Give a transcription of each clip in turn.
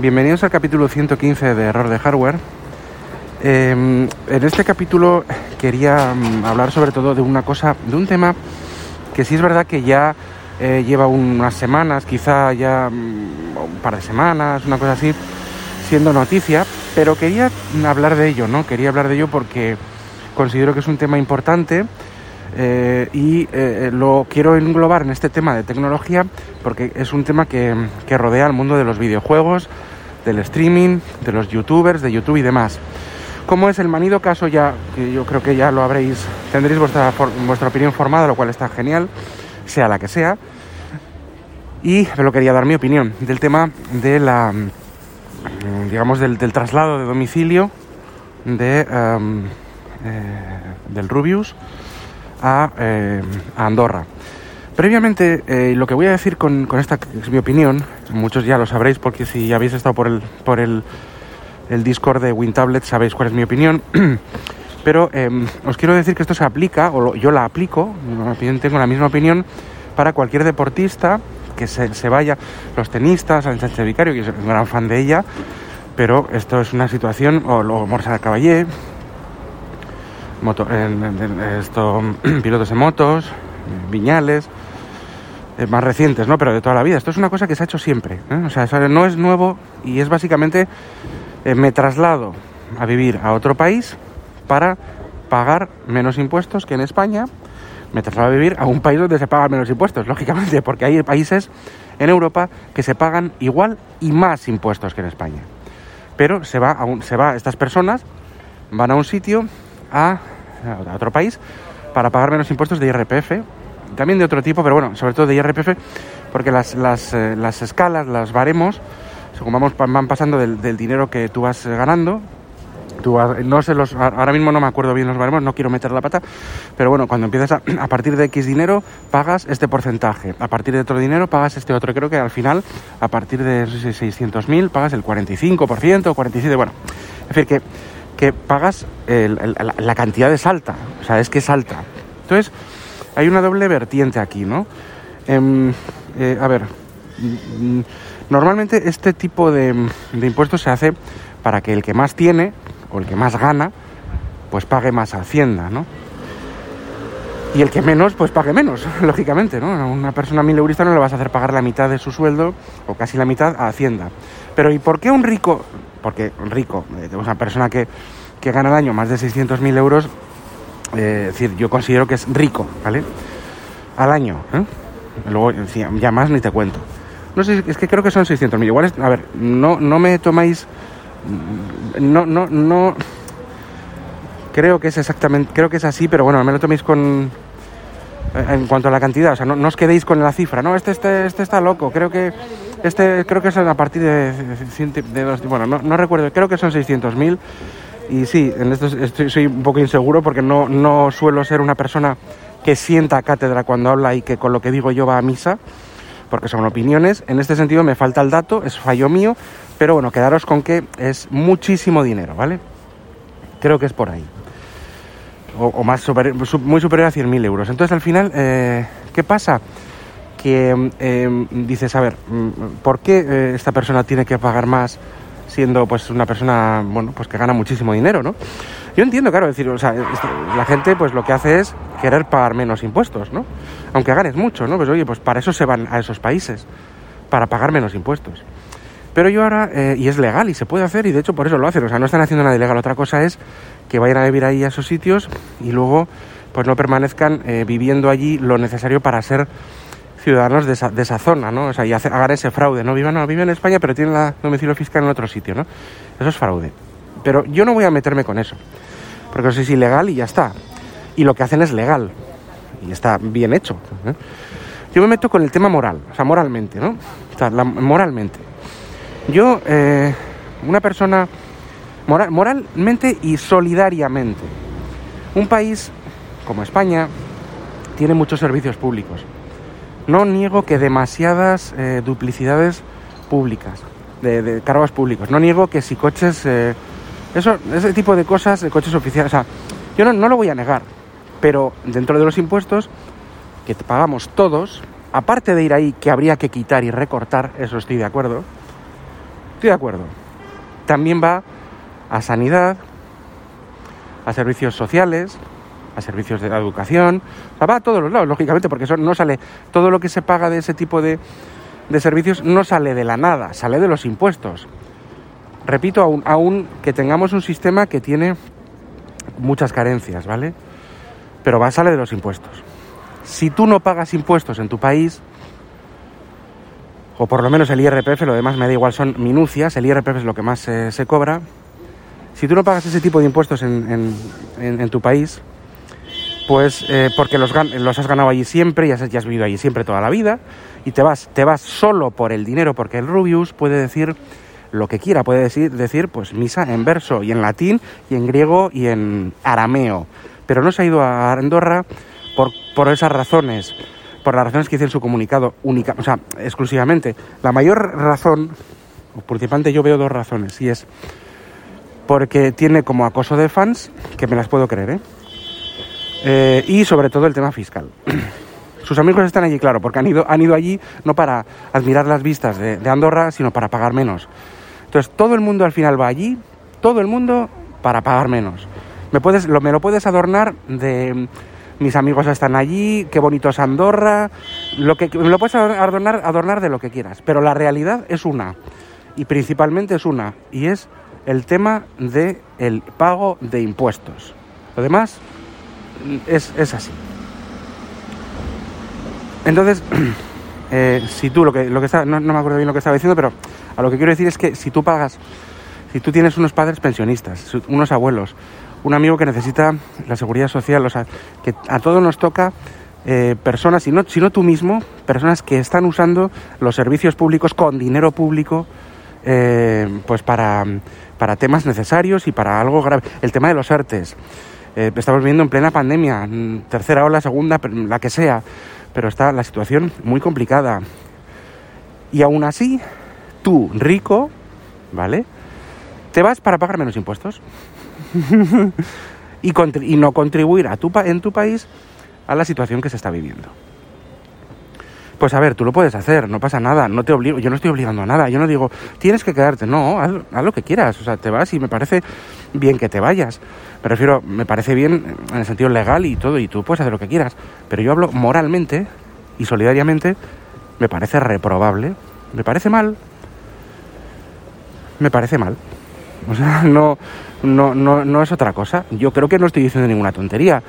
Bienvenidos al capítulo 115 de Error de Hardware. Em, en este capítulo quería mm, hablar sobre todo de una cosa, de un tema que sí es verdad que ya eh, lleva unas semanas, quizá ya mm, un par de semanas, una cosa así, siendo noticia, pero quería hablar de ello, ¿no? Quería hablar de ello porque considero que es un tema importante eh, y eh, lo quiero englobar en este tema de tecnología porque es un tema que, rodea al mundo de los videojuegos, del streaming, de los youtubers, de YouTube y demás. Como es el manido caso ya, que yo creo que ya lo habréis, tendréis vuestra, vuestra opinión formada, lo cual está genial, sea la que sea. Y lo quería dar mi opinión del tema de la, digamos, del, traslado de domicilio de, em, eh, del Rubius eh, a, Andorra. Previamente, eh, lo que voy a decir con, esta es mi opinión, muchos ya lo sabréis porque si habéis estado por el, por el, el Discord de WinTablet sabéis cuál es mi opinión. Pero em, os quiero decir que esto se aplica, o yo la aplico, tengo la misma opinión para cualquier deportista que se, vaya, los tenistas, Sánchez Vicario, que soy un gran fan de ella, pero esto es una situación, o, o Morsa Caballé, moto, pilotos de motos, viñales, eh, más recientes, ¿no? Pero de toda la vida. Esto es una cosa que se ha hecho siempre. ¿eh? O sea, no es nuevo y es básicamente eh, me traslado a vivir a otro país para pagar menos impuestos que en España. Me traslado a vivir a un país donde se pagan menos impuestos, lógicamente, porque hay países en Europa que se pagan igual y más impuestos que en España. Pero se va se va, estas personas van a un sitio a, otro país para pagar menos impuestos de IRPF, también de otro tipo, pero bueno, sobre todo de IRPF, porque las, las, eh, las escalas, las baremos, según vamos, van pasando del, dinero que tú vas ganando, Tú, no sé los, ahora mismo no me acuerdo bien los baremos, no quiero meter la pata, pero bueno, cuando empiezas a, a, partir de X dinero pagas este porcentaje, a partir de otro dinero pagas este otro. Creo que al final, a partir de 600.000 pagas el 45% o 47%, bueno, es decir, que que pagas la cantidad es alta, o sea, es que es alta. Entonces, hay una doble vertiente aquí, ¿no? Em, eh, a ver, normalmente este tipo de, impuestos se hace para que el que más tiene o el que más gana, pues pague más a Hacienda, ¿no? Y el que menos, pues pague menos, lógicamente, ¿no? A una persona mileurista no le vas a hacer pagar la mitad de su sueldo o casi la mitad a Hacienda. Pero ¿y por qué un rico porque rico, eh, una persona que, gana al año más de 600.000 euros, eh, es decir, yo considero que es rico, ¿vale? Al año, ¿eh? Luego, ya más ni te cuento. No sé, es que creo que son 600.000. Igual, es, a ver, no, no me tomáis, no, no, no, creo que es exactamente, creo que es así, pero bueno, me lo toméis con, en cuanto a la cantidad, o sea, no, os quedéis con la cifra, no, este, este, este está loco, creo que este creo que es a partir de, bueno, no, recuerdo, creo que son 600.000 y sí, en esto estoy, soy un poco inseguro porque no, no suelo ser una persona que sienta cátedra cuando habla y que con lo que digo yo va a misa, porque son opiniones. En este sentido me falta el dato, es fallo mío, pero bueno, quedaros con que es muchísimo dinero, ¿vale? Creo que es por ahí. O, más, muy superior a 100.000 euros. Entonces al final, eh, ¿qué pasa? que em, dices, mm, ¿por qué eh, esta persona tiene que pagar más siendo pues una persona, bueno, pues que gana muchísimo dinero, ¿no? Yo entiendo, claro, decir, o sea, la gente pues lo que hace es querer pagar menos impuestos, ¿no? Aunque ganes mucho, ¿no? Pues oye, pues para eso se van a esos países, para pagar menos impuestos. Pero yo ahora, eh, y es legal y se puede hacer, y de hecho por eso lo hacen, o sea, no están haciendo nada ilegal. Otra cosa es que vayan a vivir ahí a esos sitios y luego pues no permanezcan eh, viviendo allí lo necesario para ser ciudadanos de esa, zona, ¿no? O sea, y hagan ese fraude, ¿no? Vivan, no, viven en España, pero tienen la domicilio fiscal en otro sitio, ¿no? Eso es fraude. Pero yo no voy a meterme con eso, porque eso es ilegal y ya está. Y lo que hacen es legal, y está bien hecho. ¿eh? Yo me meto con el tema moral, o sea, moralmente, ¿no? O sea, moralmente. Yo, eh, una persona, moral, moralmente y solidariamente, un país como España tiene muchos servicios públicos no niego que demasiadas eh, duplicidades públicas, de, cargos públicos. No niego que si coches, eh, eso, ese tipo de cosas, de coches oficiales, o sea, yo no, no lo voy a negar, pero dentro de los impuestos que pagamos todos, aparte de ir ahí que habría que quitar y recortar, eso estoy de acuerdo, Estoy de acuerdo. También va a sanidad, a servicios sociales, a servicios de educación, va a todos los lados, lógicamente, porque eso no sale, todo lo que se paga de ese tipo de, de servicios no sale de la nada, sale de los impuestos. Repito, aún, aún que tengamos un sistema que tiene muchas carencias, ¿vale? Pero va, sale de los impuestos. Si tú no pagas impuestos en tu país, o por lo menos el IRPF, lo demás me da igual, son minucias, el IRPF es lo que más se cobra, si tú no pagas ese tipo de impuestos en, en, tu país, pues eh, porque los, los, has ganado allí siempre y has, vivido allí siempre toda la vida, y te vas, te vas solo por el dinero, porque el Rubius puede decir lo que quiera, puede decir, decir pues misa en verso, y en latín, y en griego, y en arameo, pero no se ha ido a Andorra por, por esas razones, por las razones que dice en su comunicado, única, o sea, exclusivamente. La mayor razón, o principalmente yo veo dos razones, y es porque tiene como acoso de fans, que me las puedo creer, ¿eh? Eh y sobre todo el tema fiscal. Sus amigos están allí, claro, porque han ido, han ido allí no para admirar las vistas de, Andorra, sino para pagar menos. Entonces, todo el mundo al final va allí, todo el mundo para pagar menos. Me, puedes, lo, me lo puedes adornar de mis amigos están allí, qué bonito es Andorra, lo que, me lo puedes adornar, adornar de lo que quieras, pero la realidad es una, y principalmente es una, y es el tema del el pago de impuestos. Lo demás es, así. Entonces, eh, si tú lo que, lo que está, no, me acuerdo bien lo que estaba diciendo, pero a lo que quiero decir es que si tú pagas, si tú tienes unos padres pensionistas, unos abuelos, un amigo que necesita la seguridad social, o sea, que a todos nos toca eh, personas, y no, sino tú mismo, personas que están usando los servicios públicos con dinero público, eh, pues para, para temas necesarios y para algo grave. El tema de los artes. Eh, estamos viviendo en plena pandemia, tercera ola, segunda, la que sea, pero está la situación muy complicada. Y aún así, tú, rico, ¿vale? Te vas para pagar menos impuestos. y, y, no contribuir a tu, en tu país a la situación que se está viviendo. Pues a ver, tú lo puedes hacer, no pasa nada, no te obligo, yo no estoy obligando a nada, yo no digo, tienes que quedarte, no, haz, lo que quieras, o sea, te vas y me parece bien que te vayas. Me refiero, me parece bien en el sentido legal y todo, y tú puedes hacer lo que quieras, pero yo hablo moralmente y solidariamente, me parece reprobable, me parece mal, me parece mal. O sea, no, no, no, no es otra cosa. Yo creo que no estoy diciendo ninguna tontería.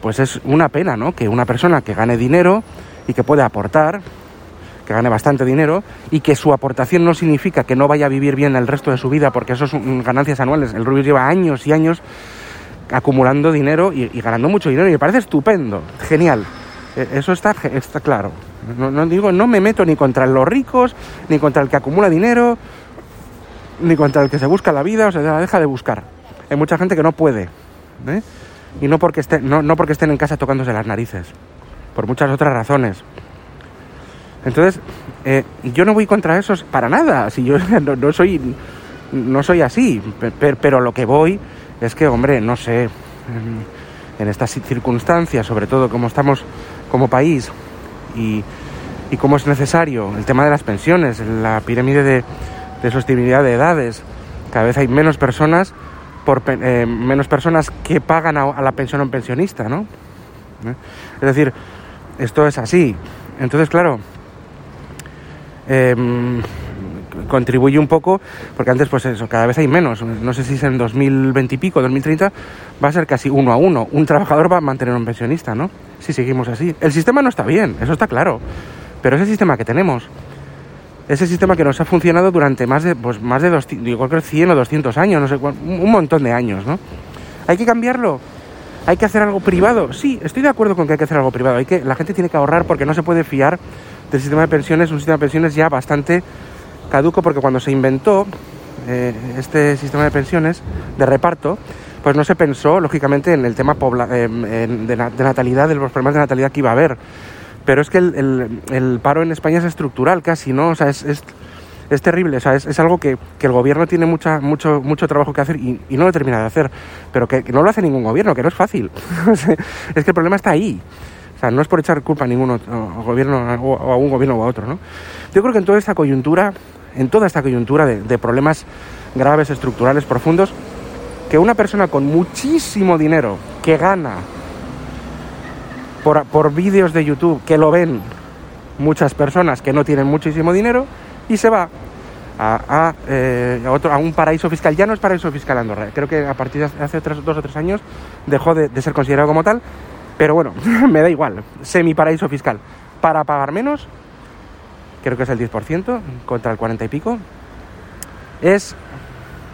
pues es una pena, ¿no? Que una persona que gane dinero y que puede aportar, que gane bastante dinero y que su aportación no significa que no vaya a vivir bien el resto de su vida porque eso son ganancias anuales. El Rubius lleva años y años acumulando dinero y, ganando mucho dinero y me parece estupendo, genial. E, eso está, está claro. No, digo, no me meto ni contra los ricos, ni contra el que acumula dinero, ni contra el que se busca la vida, o sea, deja de buscar. Hay mucha gente que no puede, ¿eh? y no porque, esté, no, no porque estén en casa tocándose las narices por muchas otras razones. Entonces, eh, yo no voy contra esos para nada, si yo no, soy no soy así, pero, lo que voy es que, hombre, no sé, en, estas circunstancias, sobre todo como estamos como país y, y como es necesario el tema de las pensiones, la pirámide de, de sostenibilidad de edades, cada vez hay menos personas por eh, menos personas que pagan a, la pensión a un pensionista, ¿no? ¿Eh? Es decir, esto es así. Entonces, claro, em, contribuye un poco, porque antes, pues eso, cada vez hay menos. No sé si es en 2020 y pico, 2030, va a ser casi uno a uno. Un trabajador va a mantener un pensionista, ¿no? Si seguimos así. El sistema no está bien, eso está claro. Pero ese sistema que tenemos, ese sistema que nos ha funcionado durante más de, pues, más de dos, digo, creo 100 o 200 años, no sé, un montón de años, ¿no? ¿Hay que cambiarlo? ¿Hay que hacer algo privado? Sí, estoy de acuerdo con que hay que hacer algo privado. Hay que, la gente tiene que ahorrar porque no se puede fiar del sistema de pensiones, un sistema de pensiones ya bastante caduco porque cuando se inventó eh, este sistema de pensiones de reparto, pues no se pensó, lógicamente, en el tema eh, de, natalidad, de los problemas de natalidad que iba a haber. Pero es que el, paro en España es estructural casi, ¿no? O sea, es terrible, o sea, es, algo que, el gobierno tiene mucha, mucho, mucho trabajo que hacer y, no lo termina de hacer, pero que, no lo hace ningún gobierno, que no es fácil. es que el problema está ahí. O sea, no es por echar culpa a ningún otro, gobierno o a un gobierno o a otro, ¿no? Yo creo que en toda esta coyuntura en toda esta coyuntura de, problemas graves, estructurales, profundos, que una persona con muchísimo dinero que gana por, por vídeos de YouTube que lo ven muchas personas que no tienen muchísimo dinero y se va a, eh, otro, a un paraíso fiscal. Ya no es paraíso fiscal Andorra, creo que a partir de hace dos o tres años dejó de, de ser considerado como tal, pero bueno, me da igual, semi paraíso fiscal. Para pagar menos, creo que es el 10% contra el 40 y pico, es,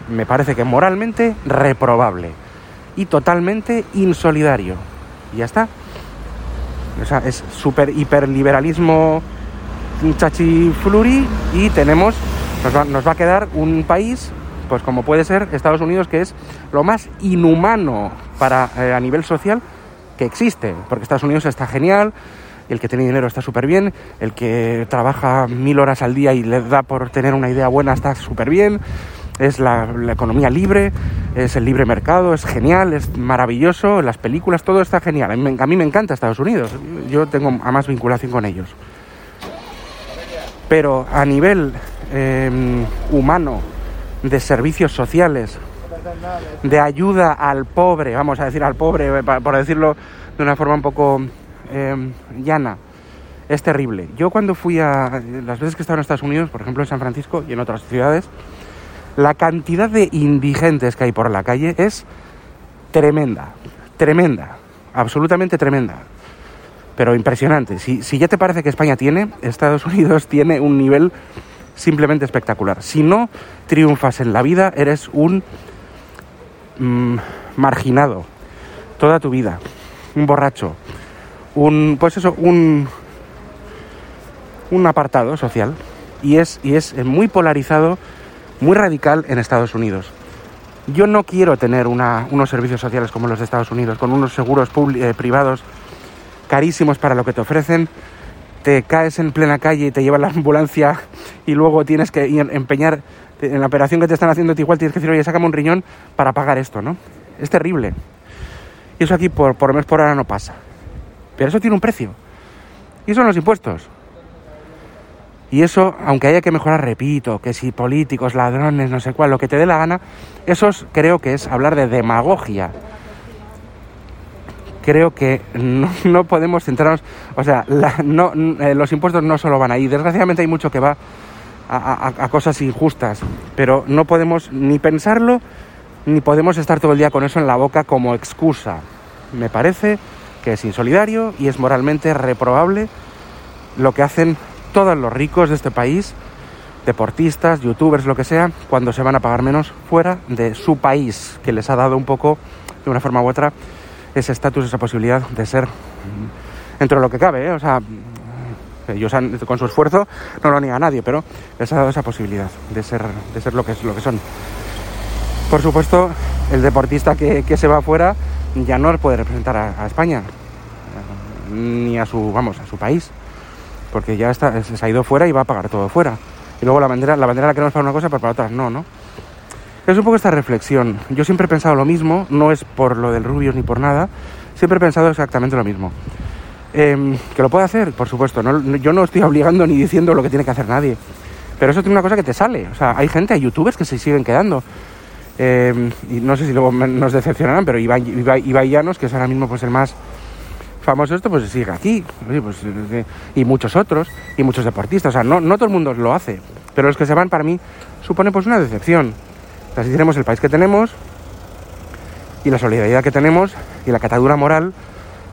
me parece que moralmente reprobable y totalmente insolidario. Y ya está. O sea, es super hiperliberalismo chachifluri y tenemos, nos va, a quedar un país, pues como puede ser Estados Unidos, que es lo más inhumano para, eh, a nivel social que existe, porque Estados Unidos está genial, el que tiene dinero está súper bien, el que trabaja mil horas al día y le da por tener una idea buena está súper bien, es la, economía libre, es el libre mercado, es genial, es maravilloso, las películas, todo está genial. A mí, me encanta Estados Unidos, yo tengo a más vinculación con ellos. Pero a nivel em, humano, de servicios sociales, de ayuda al pobre, vamos a decir al pobre, por decirlo de una forma un poco em, llana, es terrible. Yo cuando fui a las veces que he estado en Estados Unidos, por ejemplo en San Francisco y en otras ciudades, la cantidad de indigentes que hay por la calle es tremenda, tremenda, absolutamente tremenda. Pero impresionante. Si, ya te parece que España tiene, Estados Unidos tiene un nivel simplemente espectacular. Si no triunfas en la vida, eres un mm, marginado toda tu vida, un borracho, un, pues eso, un, un apartado social. Y es, y es muy polarizado muy radical en Estados Unidos. Yo no quiero tener unos servicios sociales como los de Estados Unidos, con unos seguros eh, privados carísimos para lo que te ofrecen, te caes en plena calle y te llevan la ambulancia y luego tienes que empeñar en la operación que te están haciendo, igual tienes que decir, oye, sácame un riñón para pagar esto, ¿no? Es terrible. Y eso aquí por, por mes por hora no pasa. Pero eso tiene un precio. Y son los impuestos. Y eso, aunque haya que mejorar, repito, que si políticos, ladrones, no sé cuál, lo que te dé la gana, eso creo que es hablar de demagogia. Creo que no, podemos centrarnos, o sea, no, eh, los impuestos no solo van ahí, desgraciadamente hay mucho que va a, cosas injustas, pero no podemos ni pensarlo, ni podemos estar todo el día con eso en la boca como excusa. Me parece que es insolidario y es moralmente reprobable lo que hacen todos los ricos de este país, deportistas, youtubers, lo que sea, cuando se van a pagar menos fuera de su país, que les ha dado un poco, de una forma u otra, ese estatus, esa posibilidad de ser, dentro de lo que cabe, ¿eh? o sea, ellos han, con su esfuerzo no lo niega a nadie, pero les ha dado esa posibilidad de ser, de ser lo, que, lo que son. Por supuesto, el deportista que, se va afuera ya no puede representar a, España, ni a su, vamos, a su país porque ya está, se ha ido fuera y va a pagar todo fuera. Y luego la bandera, la bandera la queremos para una cosa, pero para otra no, ¿no? Es un poco esta reflexión. Yo siempre he pensado lo mismo, no es por lo del Rubios ni por nada, siempre he pensado exactamente lo mismo. Em, que lo puede hacer, por supuesto. yo no estoy obligando ni diciendo lo que tiene que hacer nadie. Pero eso tiene una cosa que te sale. O sea, hay gente, hay youtubers que se siguen quedando. Em, y no sé si luego nos decepcionarán, pero Ibai, Ibai Llanos, que es ahora mismo pues el más famoso esto, pues sigue aquí. Pues, eh, y muchos otros, y muchos deportistas. O sea, no, no todo el mundo lo hace. Pero los que se van, para mí, supone pues una decepción. Si tenemos el país que tenemos, y la solidaridad que tenemos, y la catadura moral